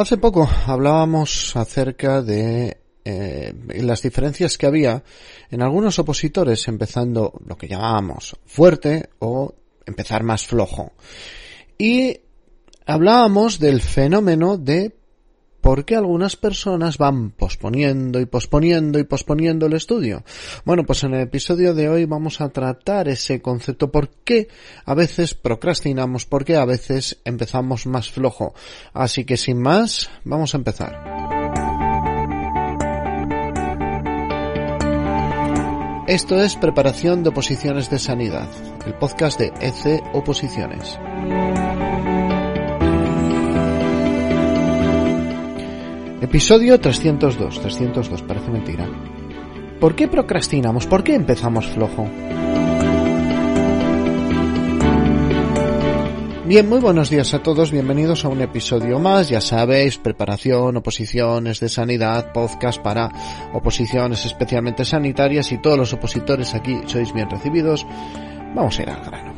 Hace poco hablábamos acerca de eh, las diferencias que había en algunos opositores empezando lo que llamábamos fuerte o empezar más flojo. Y hablábamos del fenómeno de ¿Por qué algunas personas van posponiendo y posponiendo y posponiendo el estudio? Bueno, pues en el episodio de hoy vamos a tratar ese concepto. ¿Por qué a veces procrastinamos? ¿Por qué a veces empezamos más flojo? Así que sin más, vamos a empezar. Esto es Preparación de Oposiciones de Sanidad, el podcast de EC Oposiciones. Episodio 302. 302, parece mentira. ¿Por qué procrastinamos? ¿Por qué empezamos flojo? Bien, muy buenos días a todos, bienvenidos a un episodio más, ya sabéis, preparación, oposiciones de sanidad, podcast para oposiciones especialmente sanitarias y todos los opositores aquí sois bien recibidos. Vamos a ir al grano.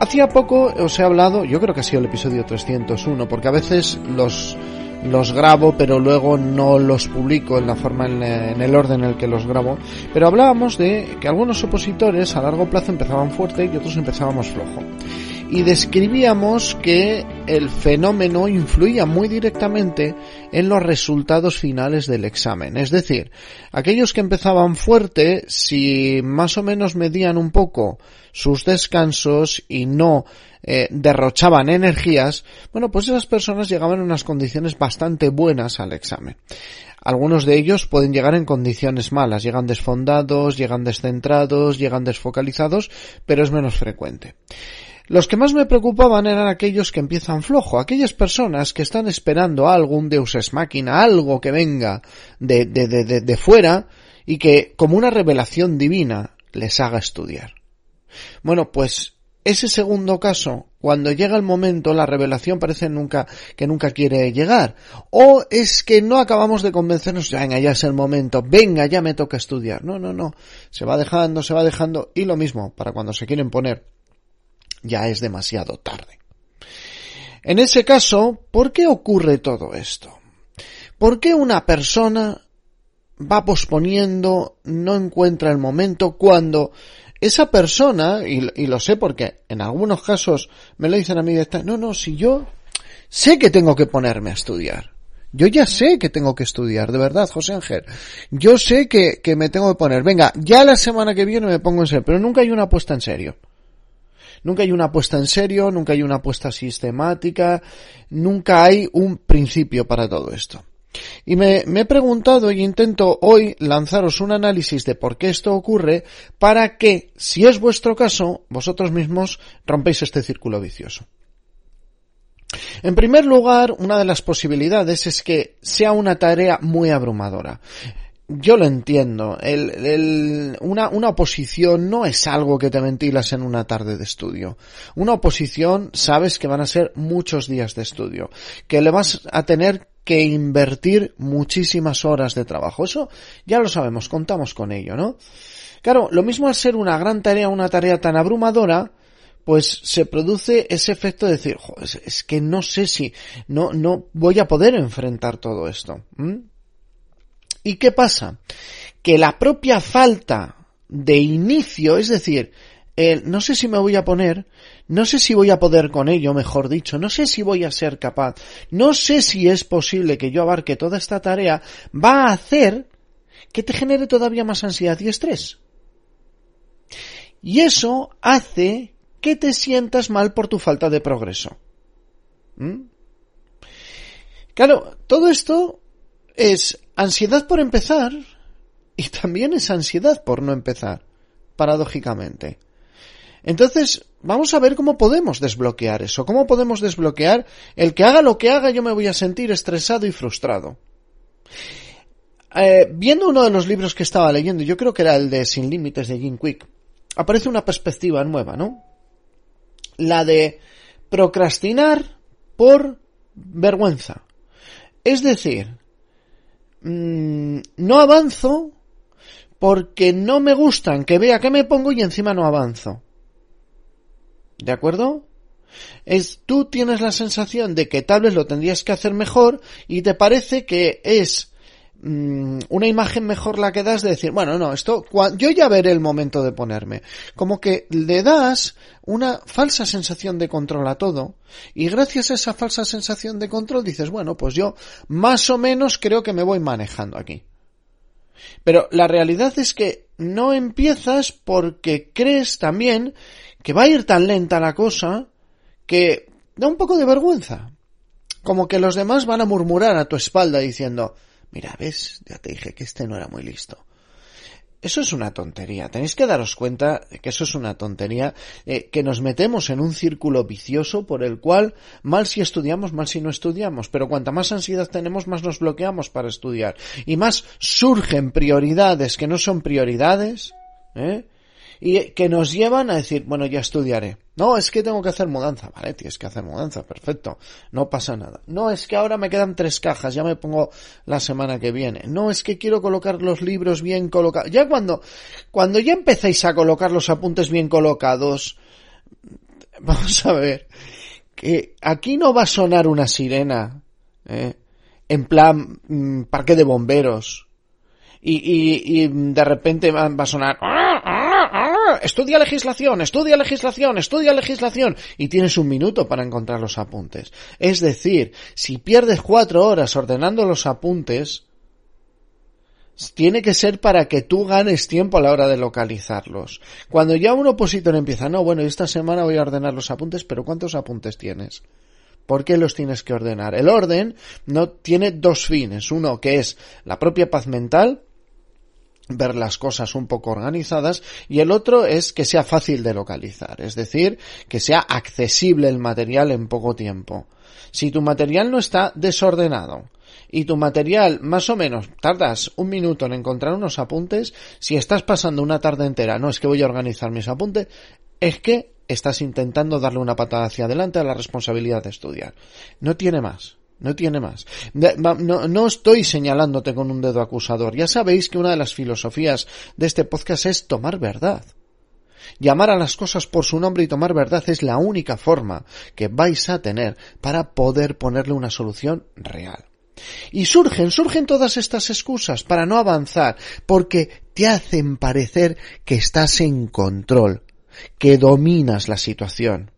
Hacía poco os he hablado, yo creo que ha sido el episodio 301, porque a veces los los grabo, pero luego no los publico en la forma, en, el orden en el que los grabo. Pero hablábamos de que algunos opositores a largo plazo empezaban fuerte y otros empezábamos flojo. Y describíamos que el fenómeno influía muy directamente en los resultados finales del examen. Es decir, aquellos que empezaban fuerte, si más o menos medían un poco sus descansos y no eh, derrochaban energías, bueno, pues esas personas llegaban en unas condiciones bastante buenas al examen. Algunos de ellos pueden llegar en condiciones malas, llegan desfondados, llegan descentrados, llegan desfocalizados, pero es menos frecuente. Los que más me preocupaban eran aquellos que empiezan flojo, aquellas personas que están esperando algo, un deus ex máquina, algo que venga de, de, de, de fuera y que, como una revelación divina, les haga estudiar. Bueno, pues ese segundo caso, cuando llega el momento, la revelación parece nunca, que nunca quiere llegar. O es que no acabamos de convencernos, venga, ya es el momento, venga, ya me toca estudiar. No, no, no. Se va dejando, se va dejando, y lo mismo, para cuando se quieren poner, ya es demasiado tarde. En ese caso, ¿por qué ocurre todo esto? ¿Por qué una persona va posponiendo, no encuentra el momento cuando esa persona, y, lo sé porque en algunos casos me lo dicen a mí, no, no, si yo sé que tengo que ponerme a estudiar. Yo ya sé que tengo que estudiar, de verdad, José Ángel. Yo sé que, que me tengo que poner. Venga, ya la semana que viene me pongo en serio, pero nunca hay una apuesta en serio. Nunca hay una apuesta en serio, nunca hay una apuesta sistemática, nunca hay un principio para todo esto. Y me, he preguntado y intento hoy lanzaros un análisis de por qué esto ocurre para que, si es vuestro caso, vosotros mismos rompéis este círculo vicioso. En primer lugar, una de las posibilidades es que sea una tarea muy abrumadora yo lo entiendo. El, una, una, oposición no es algo que te ventilas en una tarde de estudio. Una oposición sabes que van a ser muchos días de estudio, que le vas a tener que invertir muchísimas horas de trabajo. Eso ya lo sabemos, contamos con ello, ¿no? Claro, lo mismo al ser una gran tarea, una tarea tan abrumadora, pues se produce ese efecto de decir, es, que no sé si, no, no voy a poder enfrentar todo esto. ¿Y qué pasa? Que la propia falta de inicio, es decir, no sé si me voy a poner, no sé si voy a poder con ello, mejor dicho, no sé si voy a ser capaz, no sé si es posible que yo abarque toda esta tarea, va a hacer que te genere todavía más ansiedad y estrés. Y eso hace que te sientas mal por tu falta de progreso. ¿Mm? Claro, todo esto es ansiedad por empezar y también es ansiedad por no empezar, paradójicamente. Entonces, vamos a ver cómo podemos desbloquear eso, cómo podemos desbloquear el que haga lo que haga yo me voy a sentir estresado y frustrado. Eh, viendo uno de los libros que estaba leyendo, yo creo que era el de Sin Límites de Jim Quick, aparece una perspectiva nueva, ¿no? La de procrastinar por vergüenza. Es decir, mm, no avanzo porque no me gustan que vea que me pongo y encima no avanzo. ¿De acuerdo? Es, tú tienes la sensación de que tal vez lo tendrías que hacer mejor y te parece que es una imagen mejor la que das de decir, bueno, no, esto, yo ya veré el momento de ponerme. Como que le das una falsa sensación de control a todo y gracias a esa falsa sensación de control dices, bueno, pues yo más o menos creo que me voy manejando aquí. Pero la realidad es que no empiezas porque crees también que va a ir tan lenta la cosa que da un poco de vergüenza. Como que los demás van a murmurar a tu espalda diciendo, mira, ves, ya te dije que este no era muy listo. Eso es una tontería. Tenéis que daros cuenta de que eso es una tontería, eh, que nos metemos en un círculo vicioso por el cual mal si estudiamos, mal si no estudiamos, pero cuanta más ansiedad tenemos, más nos bloqueamos para estudiar y más surgen prioridades que no son prioridades, ¿eh? Y que nos llevan a decir, bueno, ya estudiaré. No, es que tengo que hacer mudanza. Vale, tienes que hacer mudanza, perfecto. No pasa nada. No, es que ahora me quedan tres cajas, ya me pongo la semana que viene. No, es que quiero colocar los libros bien colocados. Ya cuando, cuando ya empecéis a colocar los apuntes bien colocados, vamos a ver, que aquí no va a sonar una sirena, ¿eh? en plan mm, parque de bomberos. Y, y, y de repente va, va a sonar estudia legislación, estudia legislación, estudia legislación y tienes un minuto para encontrar los apuntes. Es decir, si pierdes cuatro horas ordenando los apuntes, tiene que ser para que tú ganes tiempo a la hora de localizarlos. Cuando ya un opositor empieza, no, bueno, esta semana voy a ordenar los apuntes, pero ¿cuántos apuntes tienes? ¿Por qué los tienes que ordenar? El orden no tiene dos fines. Uno que es la propia paz mental ver las cosas un poco organizadas y el otro es que sea fácil de localizar, es decir, que sea accesible el material en poco tiempo. Si tu material no está desordenado y tu material más o menos tardas un minuto en encontrar unos apuntes, si estás pasando una tarde entera, no es que voy a organizar mis apuntes, es que estás intentando darle una patada hacia adelante a la responsabilidad de estudiar. No tiene más. No tiene más. No, estoy señalándote con un dedo acusador. Ya sabéis que una de las filosofías de este podcast es tomar verdad. Llamar a las cosas por su nombre y tomar verdad es la única forma que vais a tener para poder ponerle una solución real. Y surgen, surgen todas estas excusas para no avanzar, porque te hacen parecer que estás en control, que dominas la situación.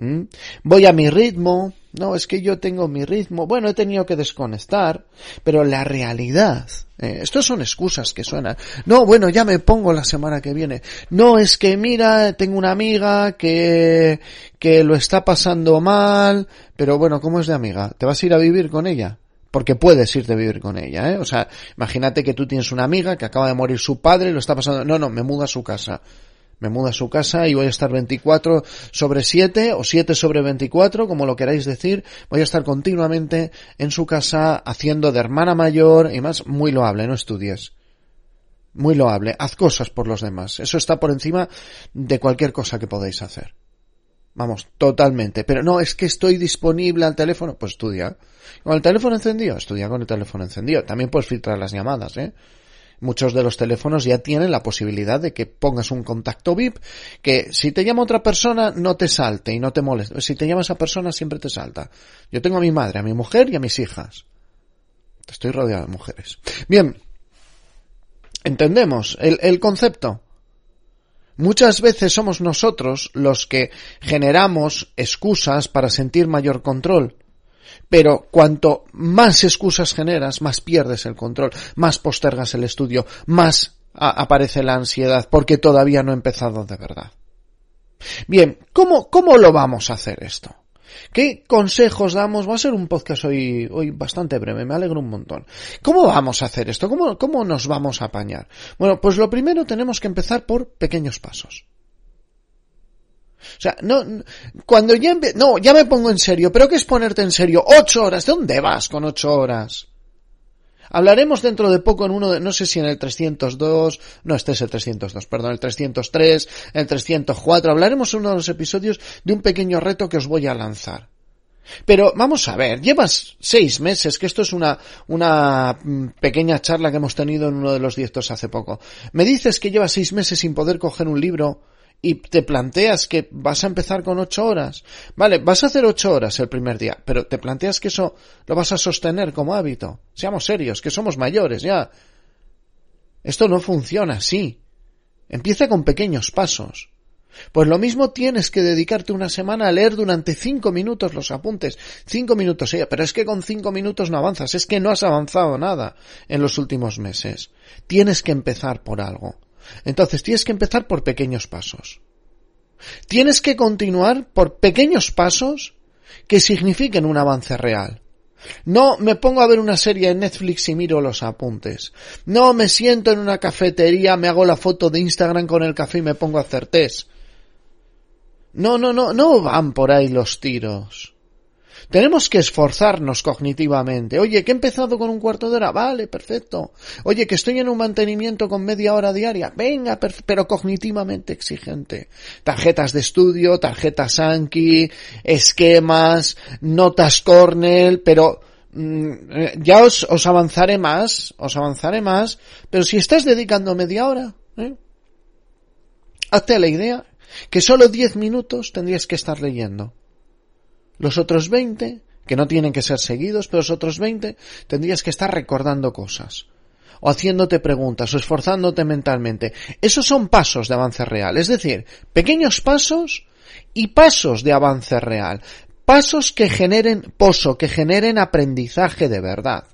¿Mm? Voy a mi ritmo, no, es que yo tengo mi ritmo, bueno, he tenido que desconectar, pero la realidad, eh, estos son excusas que suenan, no, bueno, ya me pongo la semana que viene, no, es que mira, tengo una amiga que, que lo está pasando mal, pero bueno, ¿cómo es de amiga? ¿Te vas a ir a vivir con ella? porque puedes irte a vivir con ella, ¿eh? O sea, imagínate que tú tienes una amiga que acaba de morir su padre y lo está pasando, no, no, me muda a su casa me muda a su casa y voy a estar 24 sobre 7 o 7 sobre 24, como lo queráis decir. Voy a estar continuamente en su casa haciendo de hermana mayor y más muy loable, no estudies. Muy loable. Haz cosas por los demás. Eso está por encima de cualquier cosa que podáis hacer. Vamos, totalmente. Pero no, es que estoy disponible al teléfono. Pues estudia. Con el teléfono encendido, estudia con el teléfono encendido. También puedes filtrar las llamadas, ¿eh? Muchos de los teléfonos ya tienen la posibilidad de que pongas un contacto VIP que si te llama otra persona no te salte y no te moleste. Si te llama esa persona siempre te salta. Yo tengo a mi madre, a mi mujer y a mis hijas. Estoy rodeado de mujeres. Bien. Entendemos el, el concepto. Muchas veces somos nosotros los que generamos excusas para sentir mayor control. Pero cuanto más excusas generas, más pierdes el control, más postergas el estudio, más aparece la ansiedad, porque todavía no he empezado de verdad. Bien, ¿cómo, cómo lo vamos a hacer esto? ¿Qué consejos damos? Va a ser un podcast hoy, hoy bastante breve, me alegro un montón. ¿Cómo vamos a hacer esto? ¿Cómo, ¿Cómo nos vamos a apañar? Bueno, pues lo primero tenemos que empezar por pequeños pasos. O sea, no, cuando ya, no, ya me pongo en serio, pero ¿qué es ponerte en serio? Ocho horas, ¿de dónde vas con ocho horas? Hablaremos dentro de poco en uno de, no sé si en el 302, no, este es el 302, perdón, el 303, el 304, hablaremos en uno de los episodios de un pequeño reto que os voy a lanzar. Pero vamos a ver, llevas seis meses, que esto es una, una mm, pequeña charla que hemos tenido en uno de los directos hace poco. Me dices que llevas seis meses sin poder coger un libro y te planteas que vas a empezar con ocho horas, vale, vas a hacer ocho horas el primer día, pero te planteas que eso lo vas a sostener como hábito. Seamos serios, que somos mayores ya. Esto no funciona así. Empieza con pequeños pasos. Pues lo mismo tienes que dedicarte una semana a leer durante cinco minutos los apuntes. Cinco minutos, sí, pero es que con cinco minutos no avanzas, es que no has avanzado nada en los últimos meses. Tienes que empezar por algo. Entonces tienes que empezar por pequeños pasos. Tienes que continuar por pequeños pasos que signifiquen un avance real. No me pongo a ver una serie en Netflix y miro los apuntes. No me siento en una cafetería, me hago la foto de Instagram con el café y me pongo a hacer test. No, no, no, no van por ahí los tiros. Tenemos que esforzarnos cognitivamente. Oye, que he empezado con un cuarto de hora. Vale, perfecto. Oye, que estoy en un mantenimiento con media hora diaria. Venga, pero cognitivamente exigente. Tarjetas de estudio, tarjetas Anki, esquemas, notas Cornell, pero mm, eh, ya os, os, avanzaré más, os avanzaré más, pero si estás dedicando media hora, ¿eh? hazte la idea que solo 10 minutos tendrías que estar leyendo. Los otros 20, que no tienen que ser seguidos, pero los otros 20 tendrías que estar recordando cosas o haciéndote preguntas o esforzándote mentalmente. Esos son pasos de avance real, es decir, pequeños pasos y pasos de avance real, pasos que generen pozo, que generen aprendizaje de verdad.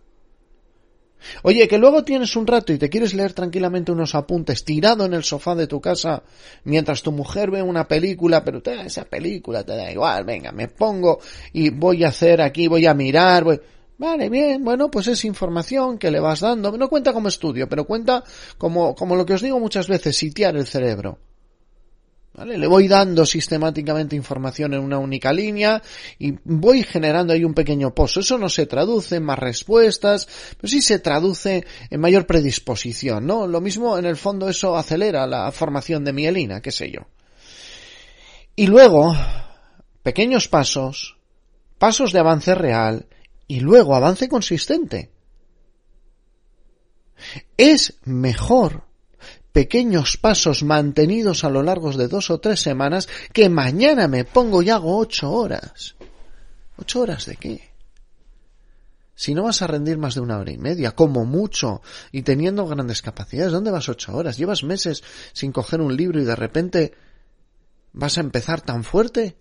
Oye, que luego tienes un rato y te quieres leer tranquilamente unos apuntes tirado en el sofá de tu casa mientras tu mujer ve una película, pero te da esa película, te da igual, venga, me pongo y voy a hacer aquí, voy a mirar, voy... Vale, bien, bueno, pues es información que le vas dando. No cuenta como estudio, pero cuenta como, como lo que os digo muchas veces, sitiar el cerebro. Le voy dando sistemáticamente información en una única línea y voy generando ahí un pequeño pozo. Eso no se traduce en más respuestas, pero sí se traduce en mayor predisposición, ¿no? Lo mismo, en el fondo, eso acelera la formación de mielina, qué sé yo. Y luego, pequeños pasos, pasos de avance real y luego avance consistente. Es mejor pequeños pasos mantenidos a lo largo de dos o tres semanas que mañana me pongo y hago ocho horas. ¿Ocho horas de qué? Si no vas a rendir más de una hora y media, como mucho, y teniendo grandes capacidades, ¿dónde vas ocho horas? ¿Llevas meses sin coger un libro y de repente vas a empezar tan fuerte?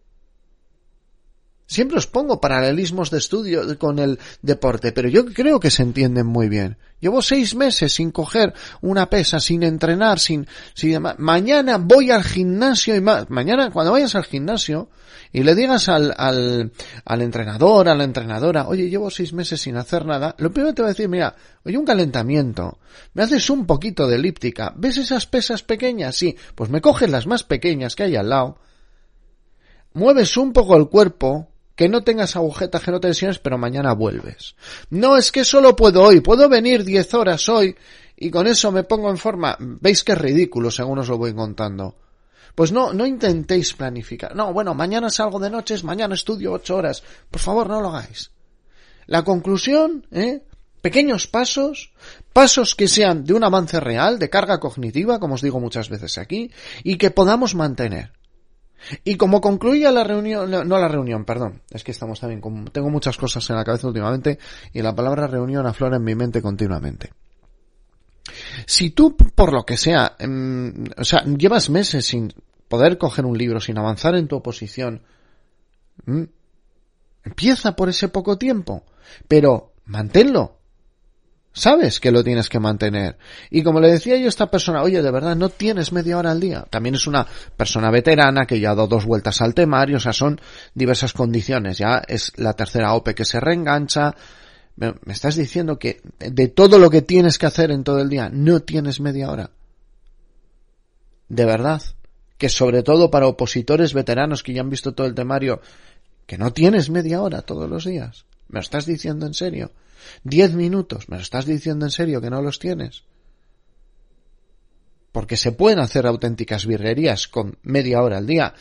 Siempre os pongo paralelismos de estudio con el deporte, pero yo creo que se entienden muy bien. Llevo seis meses sin coger una pesa, sin entrenar, sin, sin mañana voy al gimnasio y más. Mañana cuando vayas al gimnasio y le digas al, al, al entrenador, a la entrenadora, oye, llevo seis meses sin hacer nada, lo primero te va a decir, mira, oye, un calentamiento, me haces un poquito de elíptica, ¿ves esas pesas pequeñas? Sí, pues me coges las más pequeñas que hay al lado, mueves un poco el cuerpo, que no tengas agujetas, que no te pero mañana vuelves. No es que solo puedo hoy, puedo venir 10 horas hoy y con eso me pongo en forma. Veis que es ridículo según os lo voy contando. Pues no, no intentéis planificar. No, bueno, mañana salgo de noches, mañana estudio 8 horas. Por favor, no lo hagáis. La conclusión, ¿eh? Pequeños pasos, pasos que sean de un avance real, de carga cognitiva, como os digo muchas veces aquí, y que podamos mantener. Y como concluía la reunión, no, la reunión, perdón, es que estamos también, con, tengo muchas cosas en la cabeza últimamente y la palabra reunión aflora en mi mente continuamente. Si tú, por lo que sea, em, o sea, llevas meses sin poder coger un libro, sin avanzar en tu oposición, empieza por ese poco tiempo, pero manténlo, Sabes que lo tienes que mantener. Y como le decía yo a esta persona, oye, de verdad, no tienes media hora al día. También es una persona veterana que ya ha dado dos vueltas al temario, o sea, son diversas condiciones. Ya es la tercera OPE que se reengancha. Me estás diciendo que de todo lo que tienes que hacer en todo el día, no tienes media hora. De verdad. Que sobre todo para opositores veteranos que ya han visto todo el temario, que no tienes media hora todos los días. ¿Me estás diciendo en serio? Diez minutos. ¿Me lo estás diciendo en serio que no los tienes? Porque se pueden hacer auténticas birrerías con media hora al día.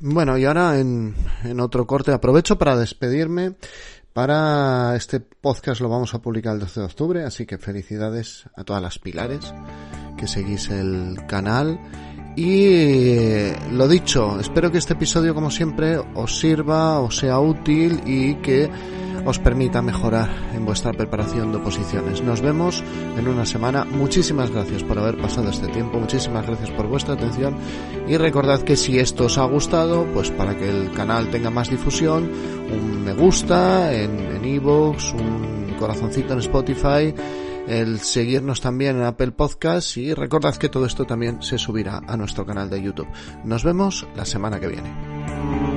Bueno, y ahora en, en otro corte aprovecho para despedirme Para este podcast lo vamos a publicar el 12 de octubre, así que felicidades a todas las pilares que seguís el canal. Y lo dicho, espero que este episodio como siempre os sirva, os sea útil y que os permita mejorar en vuestra preparación de oposiciones. Nos vemos en una semana. Muchísimas gracias por haber pasado este tiempo, muchísimas gracias por vuestra atención y recordad que si esto os ha gustado, pues para que el canal tenga más difusión, un me gusta en iVoox, un corazoncito en Spotify, el seguirnos también en Apple Podcasts y recordad que todo esto también se subirá a nuestro canal de YouTube. Nos vemos la semana que viene.